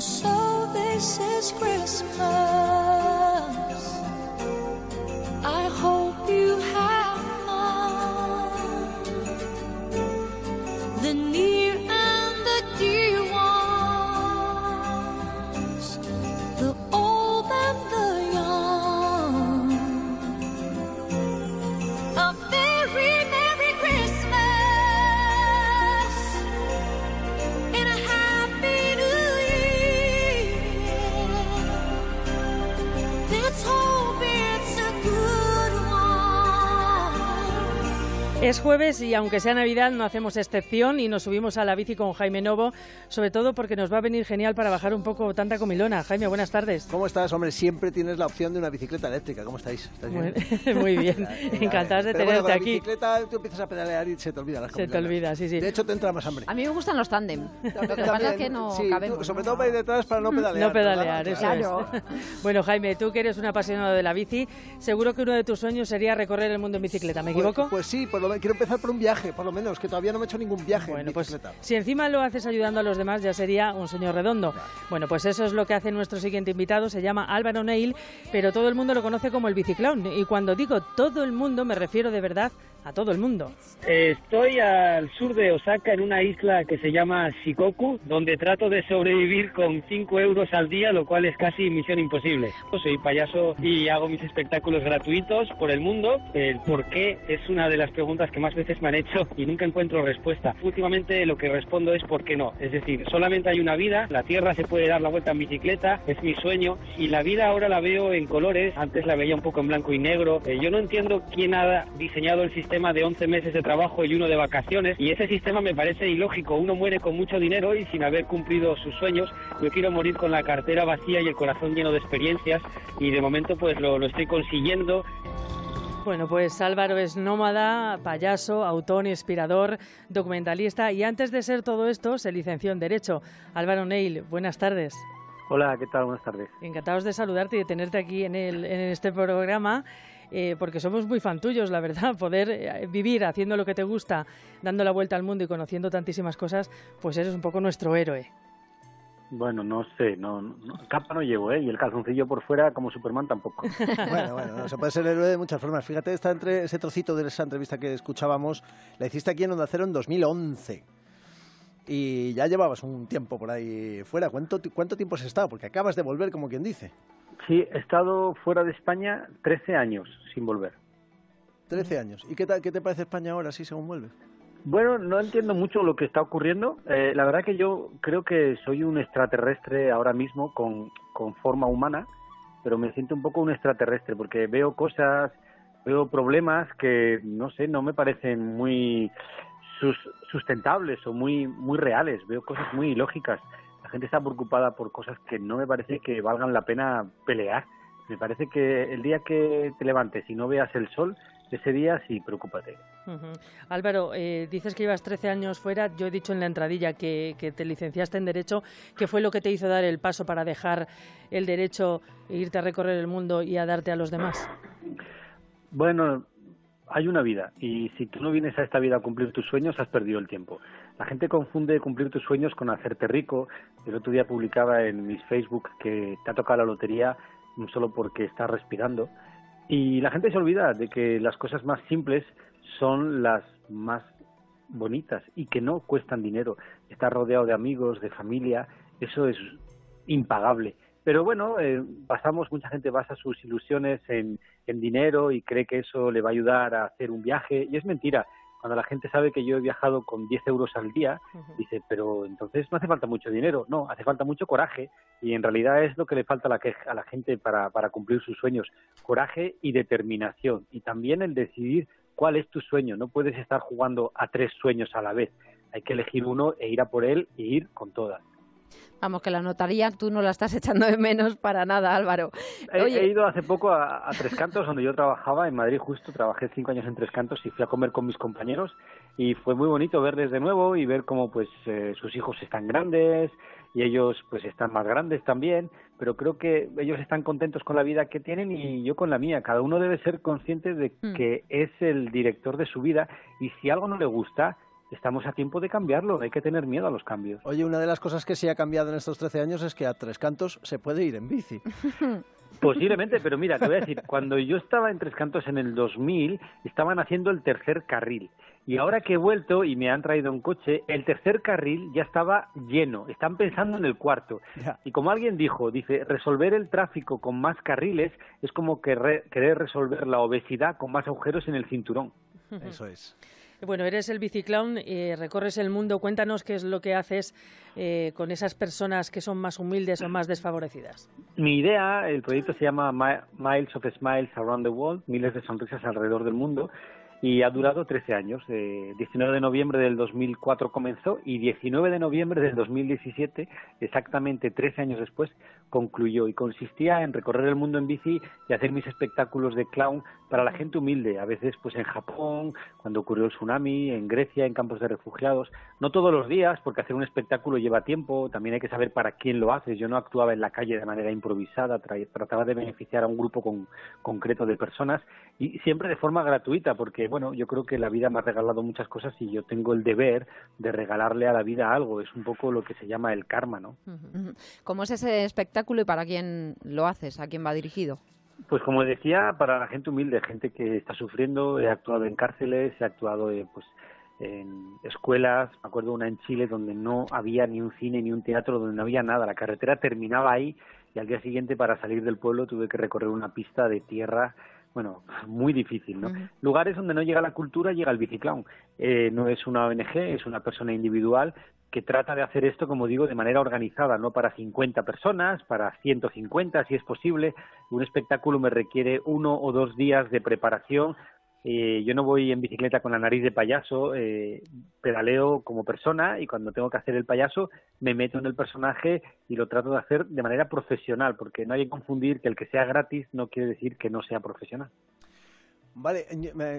So this is Christmas. I hope you have fun. The near and the dear ones, the Es jueves y aunque sea Navidad no hacemos excepción y nos subimos a la bici con Jaime Novo, sobre todo porque nos va a venir genial para bajar un poco tanta comilona. Jaime, buenas tardes. ¿Cómo estás, hombre? Siempre tienes la opción de una bicicleta eléctrica. ¿Cómo estáis? ¿Estáis Muy, bien? muy bien, encantadas de Pero bueno, tenerte con la aquí. bicicleta tú empiezas a pedalear y se te olvida las Se te comilonas. olvida, sí, sí. De hecho, te entra más hambre. A mí me gustan los tándem. Lo que pasa es que no sí, tú, cabemos. sobre todo para ir detrás para no pedalear. No pedalear, eso Claro. es. Bueno, Jaime, tú que eres un apasionado de la bici, seguro que uno de tus sueños sería recorrer el mundo en bicicleta, ¿me Pues- equivoco? Pues, sí, por lo menos, quiero empezar por un viaje, por lo menos, que todavía no me he hecho ningún viaje Bueno, en pues si encima lo haces ayudando a los demás ya sería un sueño redondo. Bueno, pues eso es lo que hace nuestro siguiente invitado, se llama Álvaro Neil, pero todo el mundo lo conoce como el biciclón. Y cuando digo todo el mundo me refiero de verdad a todo el mundo. Estoy al sur de Osaka en una isla que se llama Shikoku, donde trato de sobrevivir con 5 euros al día, lo cual es casi misión imposible. Soy payaso y hago mis espectáculos gratuitos por el mundo. El por qué es una de las preguntas que más veces me han hecho y nunca encuentro respuesta. Últimamente lo que respondo es por qué no. Es decir, solamente hay una vida, la Tierra se puede dar la vuelta en bicicleta, es mi sueño y la vida ahora la veo en colores, antes la veía un poco en blanco y negro. Eh, yo no entiendo quién ha diseñado el sistema de 11 meses de trabajo y uno de vacaciones y ese sistema me parece ilógico. Uno muere con mucho dinero y sin haber cumplido sus sueños. Yo quiero morir con la cartera vacía y el corazón lleno de experiencias y de momento pues lo, lo estoy consiguiendo. Bueno, pues Álvaro es nómada, payaso, autor, inspirador, documentalista y antes de ser todo esto se licenció en Derecho. Álvaro Neil, buenas tardes. Hola, ¿qué tal? Buenas tardes. Encantados de saludarte y de tenerte aquí en, el, en este programa, eh, porque somos muy fan tuyos, la verdad. Poder eh, vivir haciendo lo que te gusta, dando la vuelta al mundo y conociendo tantísimas cosas, pues eres un poco nuestro héroe. Bueno, no sé, no, no- capa no llevo, ¿eh? Y el calzoncillo por fuera como Superman tampoco. Bueno, bueno, no, se puede ser héroe de muchas formas. Fíjate, esta entre, ese trocito de esa entrevista que escuchábamos, la hiciste aquí en Onda Cero en 2011. Y ya llevabas un tiempo por ahí fuera. ¿Cuánto, ¿Cuánto tiempo has estado? Porque acabas de volver, como quien dice. Sí, he estado fuera de España 13 años sin volver. 13 años. ¿Y qué, tal, qué te parece España ahora, sí, según vuelves? Bueno, no entiendo mucho lo que está ocurriendo. Eh, la verdad que yo creo que soy un extraterrestre ahora mismo con, con forma humana, pero me siento un poco un extraterrestre porque veo cosas, veo problemas que, no sé, no me parecen muy sus- sustentables o muy, muy reales. Veo cosas muy ilógicas. La gente está preocupada por cosas que no me parece que valgan la pena pelear. Me parece que el día que te levantes y no veas el sol, ese día sí, preocúpate. Álvaro, eh, dices que llevas 13 años fuera. Yo he dicho en la entradilla que, que te licenciaste en Derecho. ¿Qué fue lo que te hizo dar el paso para dejar el Derecho e irte a recorrer el mundo y a darte a los demás? Bueno, hay una vida y si tú no vienes a esta vida a cumplir tus sueños, has perdido el tiempo. La gente confunde cumplir tus sueños con hacerte rico. El otro día publicaba en mis Facebook que te ha tocado la lotería solo porque estás respirando. Y la gente se olvida de que las cosas más simples son las más bonitas y que no cuestan dinero. Estar rodeado de amigos, de familia, eso es impagable. Pero bueno, eh, basamos, mucha gente basa sus ilusiones en, en dinero y cree que eso le va a ayudar a hacer un viaje y es mentira. Cuando la gente sabe que yo he viajado con 10 euros al día, dice, pero entonces no hace falta mucho dinero. No, hace falta mucho coraje y en realidad es lo que le falta a la, que- a la gente para, para cumplir sus sueños. Coraje y determinación y también el decidir cuál es tu sueño. No puedes estar jugando a tres sueños a la vez. Hay que elegir uno e ir a por él e ir con todas. Vamos, que la notaría tú no la estás echando de menos para nada, Álvaro. He, Oye, he ido hace poco a, a Tres Cantos, donde yo trabajaba en Madrid, justo trabajé cinco años en Tres Cantos y fui a comer con mis compañeros y fue muy bonito verles de nuevo y ver cómo pues eh, sus hijos están grandes y ellos pues están más grandes también, pero creo que ellos están contentos con la vida que tienen y yo con la mía. Cada uno debe ser consciente de Mm. que es el director de su vida y si algo no le gusta, estamos a tiempo de cambiarlo, hay que tener miedo a los cambios. Oye, una de las cosas que sí ha cambiado en estos 13 años es que a Tres Cantos se puede ir en bici. Posiblemente, pero mira, te voy a decir, cuando yo estaba en Tres Cantos en el 2000, estaban haciendo el tercer carril. Y ahora que he vuelto y me han traído un coche, el tercer carril ya estaba lleno. Están pensando en el cuarto. Ya. Y como alguien dijo, dice, resolver el tráfico con más carriles es como querer resolver la obesidad con más agujeros en el cinturón. Eso es. Bueno, eres el biciclown, eh, recorres el mundo. Cuéntanos qué es lo que haces eh, con esas personas que son más humildes o más desfavorecidas. Mi idea, el proyecto se llama Mi- Miles of Smiles Around the World, miles de sonrisas alrededor del mundo, y ha durado 13 años. Eh, 19 de noviembre del 2004 comenzó y 19 de noviembre del 2017, exactamente 13 años después, concluyó y consistía en recorrer el mundo en bici y hacer mis espectáculos de clown para la gente humilde, a veces pues en Japón, cuando ocurrió el tsunami, en Grecia, en campos de refugiados, no todos los días, porque hacer un espectáculo lleva tiempo, también hay que saber para quién lo haces, yo no actuaba en la calle de manera improvisada, tra- trataba de beneficiar a un grupo con- concreto de personas y siempre de forma gratuita, porque bueno, yo creo que la vida me ha regalado muchas cosas y yo tengo el deber de regalarle a la vida algo, es un poco lo que se llama el karma, ¿no? ¿Cómo es ese y para quién lo haces? ¿A quién va dirigido? Pues como decía, para la gente humilde, gente que está sufriendo, he actuado en cárceles, he actuado eh, pues en escuelas, me acuerdo una en Chile donde no había ni un cine ni un teatro, donde no había nada, la carretera terminaba ahí y al día siguiente para salir del pueblo tuve que recorrer una pista de tierra, bueno, muy difícil, ¿no? Lugares donde no llega la cultura, llega el biciclown. Eh, no es una ONG, es una persona individual que trata de hacer esto, como digo, de manera organizada, no para 50 personas, para 150 si es posible. Un espectáculo me requiere uno o dos días de preparación. Eh, yo no voy en bicicleta con la nariz de payaso, eh, pedaleo como persona y cuando tengo que hacer el payaso me meto en el personaje y lo trato de hacer de manera profesional, porque no hay que confundir que el que sea gratis no quiere decir que no sea profesional. Vale,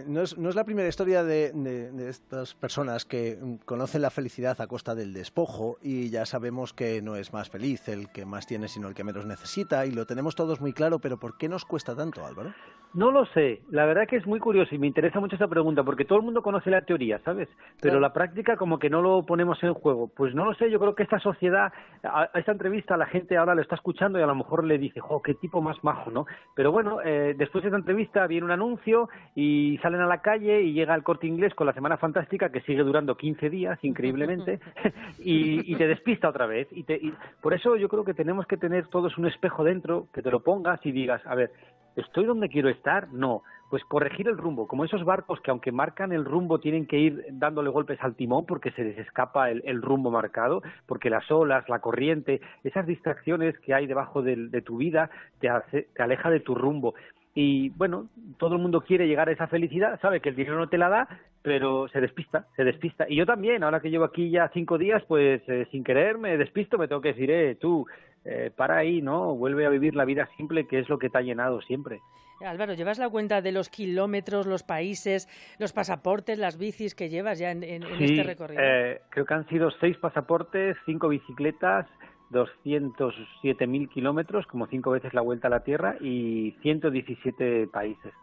no es, no es la primera historia de, de- de estas personas que mm, conocen la felicidad a costa del despojo y ya sabemos que no es más feliz el que más tiene sino el que menos necesita y lo tenemos todos muy claro, pero ¿por qué nos cuesta tanto, Álvaro? No lo sé, la verdad que es muy curioso y me interesa mucho esta pregunta porque todo el mundo conoce la teoría, ¿sabes? Pero Claro. la práctica como que no lo ponemos en juego. Pues no lo sé, yo creo que esta sociedad, a, a esta entrevista la gente ahora lo está escuchando y a lo mejor le dice, jo, qué tipo más majo, ¿no? Pero bueno, eh, después de esta entrevista viene un anuncio y salen a la calle y llega el corte inglés con la Semana Fantástica que sigue durando 15 días, increíblemente, y, y te despista otra vez. Y, te, y por eso yo creo que tenemos que tener todos un espejo dentro, que te lo pongas y digas, a ver, ¿Estoy donde quiero estar? No. Pues corregir el rumbo, como esos barcos que aunque marcan el rumbo tienen que ir dándole golpes al timón porque se les escapa el, el rumbo marcado, porque las olas, la corriente, esas distracciones que hay debajo de, tu vida te, hace- te aleja de tu rumbo. Y bueno, todo el mundo quiere llegar a esa felicidad, sabe que el dinero no te la da, pero se despista, se despista. Y yo también, ahora que llevo aquí ya cinco días, pues eh, sin querer me despisto, me tengo que decir, eh, tú, eh, para ahí, ¿no? Vuelve a vivir la vida simple, que es lo que te ha llenado siempre. Álvaro, ¿llevas la cuenta de los kilómetros, los países, los pasaportes, las bicis que llevas ya en, en- este recorrido? eh, creo que han sido seis pasaportes, cinco bicicletas, 207.000 kilómetros, como cinco veces la vuelta a la Tierra, y 117 países.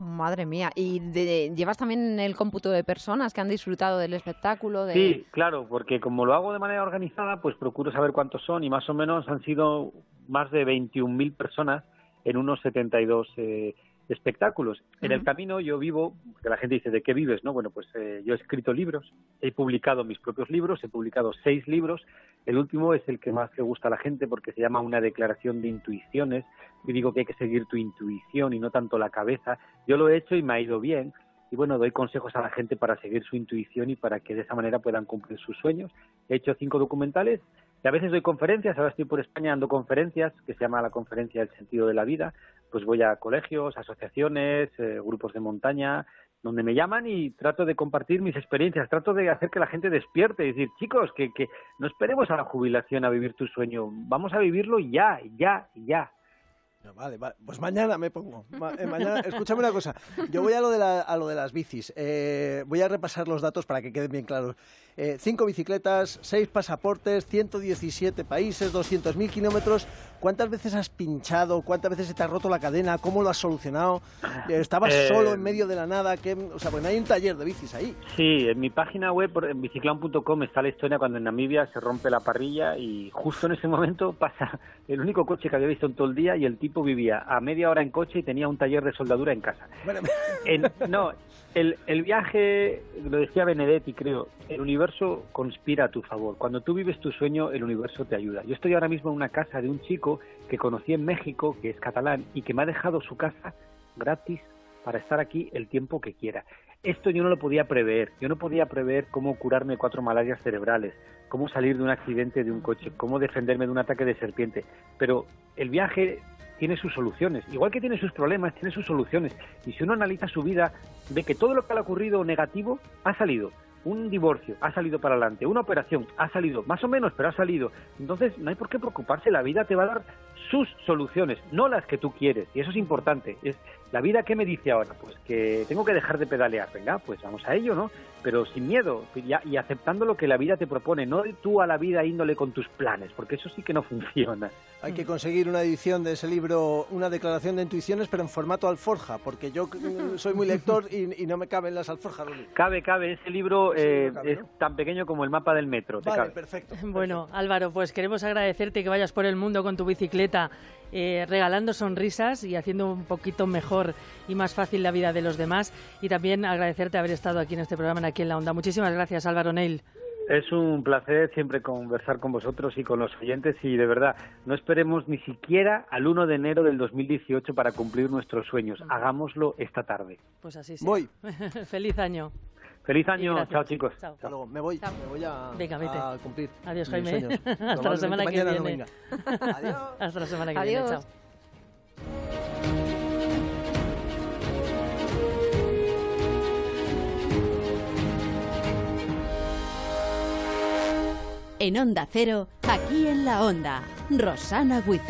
Madre mía. ¿Y de- llevas también el cómputo de personas que han disfrutado del espectáculo? De... Sí, claro, porque como lo hago de manera organizada, pues procuro saber cuántos son y más o menos han sido más de 21.000 personas en unos 72 eh, espectáculos. En el camino yo vivo, que la gente dice, ¿de qué vives? No, bueno, pues eh, yo he escrito libros, he publicado mis propios libros, he publicado seis libros. El último es el que más le gusta a la gente porque se llama una declaración de intuiciones. Y digo que hay que seguir tu intuición y no tanto la cabeza. Yo lo he hecho y me ha ido bien y bueno, doy consejos a la gente para seguir su intuición y para que de esa manera puedan cumplir sus sueños. He hecho cinco documentales y a veces doy conferencias, ahora estoy por España dando conferencias, que se llama la conferencia del sentido de la vida, pues voy a colegios, asociaciones, eh, grupos de montaña, donde me llaman y trato de compartir mis experiencias, trato de hacer que la gente despierte y decir, chicos, que, que no esperemos a la jubilación a vivir tu sueño, vamos a vivirlo ya, ya, ya. Vale, vale, pues mañana me pongo. Ma- eh, mañana, escúchame una cosa. Yo voy a lo de, la- a lo de las bicis. Eh, voy a repasar los datos para que queden bien claros. Eh, cinco bicicletas, seis pasaportes, 117 países, 200.000 kilómetros. ¿Cuántas veces has pinchado? ¿Cuántas veces se te ha roto la cadena? ¿Cómo lo has solucionado? Eh, ¿Estabas Eh, solo en medio de la nada? ¿Qué- o sea, porque no hay un taller de bicis ahí. Sí, en mi página web, en biciclan.com, está la historia cuando en Namibia se rompe la parrilla y justo en ese momento pasa el único coche que había visto en todo el día y el tipo vivía a media hora en coche y tenía un taller de soldadura en casa. Bueno, En- no, el, el viaje, lo decía Benedetti, creo, el universo conspira a tu favor. Cuando tú vives tu sueño, el universo te ayuda. Yo estoy ahora mismo en una casa de un chico que conocí en México, que es catalán, y que me ha dejado su casa gratis para estar aquí el tiempo que quiera. Esto yo no lo podía prever. Yo no podía prever cómo curarme cuatro malarias cerebrales, cómo salir de un accidente de un coche, cómo defenderme de un ataque de serpiente. Pero el viaje tiene sus soluciones. Igual que tiene sus problemas, tiene sus soluciones. Y si uno analiza su vida, ve que todo lo que le ha ocurrido negativo ha salido. Un divorcio ha salido para adelante, una operación ha salido, más o menos, pero ha salido. Entonces no hay por qué preocuparse, la vida te va a dar sus soluciones, no las que tú quieres. Y eso es importante. Es la vida que me dice ahora, pues que tengo que dejar de pedalear. Venga, pues vamos a ello, ¿no? Pero sin miedo y, y aceptando lo que la vida te propone, no tú a la vida índole con tus planes, porque eso sí que no funciona. Hay que conseguir una edición de ese libro, una declaración de intuiciones, pero en formato alforja, porque yo mm, soy muy lector y, y no me caben las alforjas. Luli. Cabe, cabe, ese libro Sí, eh, cabe, es ¿no? tan pequeño como el mapa del metro. te Vale, perfecto. Bueno, Álvaro, pues queremos agradecerte que vayas por el mundo con tu bicicleta, eh, regalando sonrisas y haciendo un poquito mejor y más fácil la vida de los demás. Y también agradecerte haber estado aquí en este programa, en aquí en la onda. Muchísimas gracias, Álvaro Neil. Es un placer siempre conversar con vosotros y con los oyentes y de verdad, no esperemos ni siquiera al 1 de enero del 2018 para cumplir nuestros sueños. Hagámoslo esta tarde. Pues así sea. Voy. Feliz año. Feliz año. gracias. Chao chicos. Chao. Hasta luego. Me voy, me voy a, Venga, vete. a cumplir. Adiós, mis Jaime. sueños. Hasta la semana que no viene. venga. Adiós. Hasta la semana que Adiós. viene. Chao. En Onda Cero, aquí en la Onda, Rosana Guiza.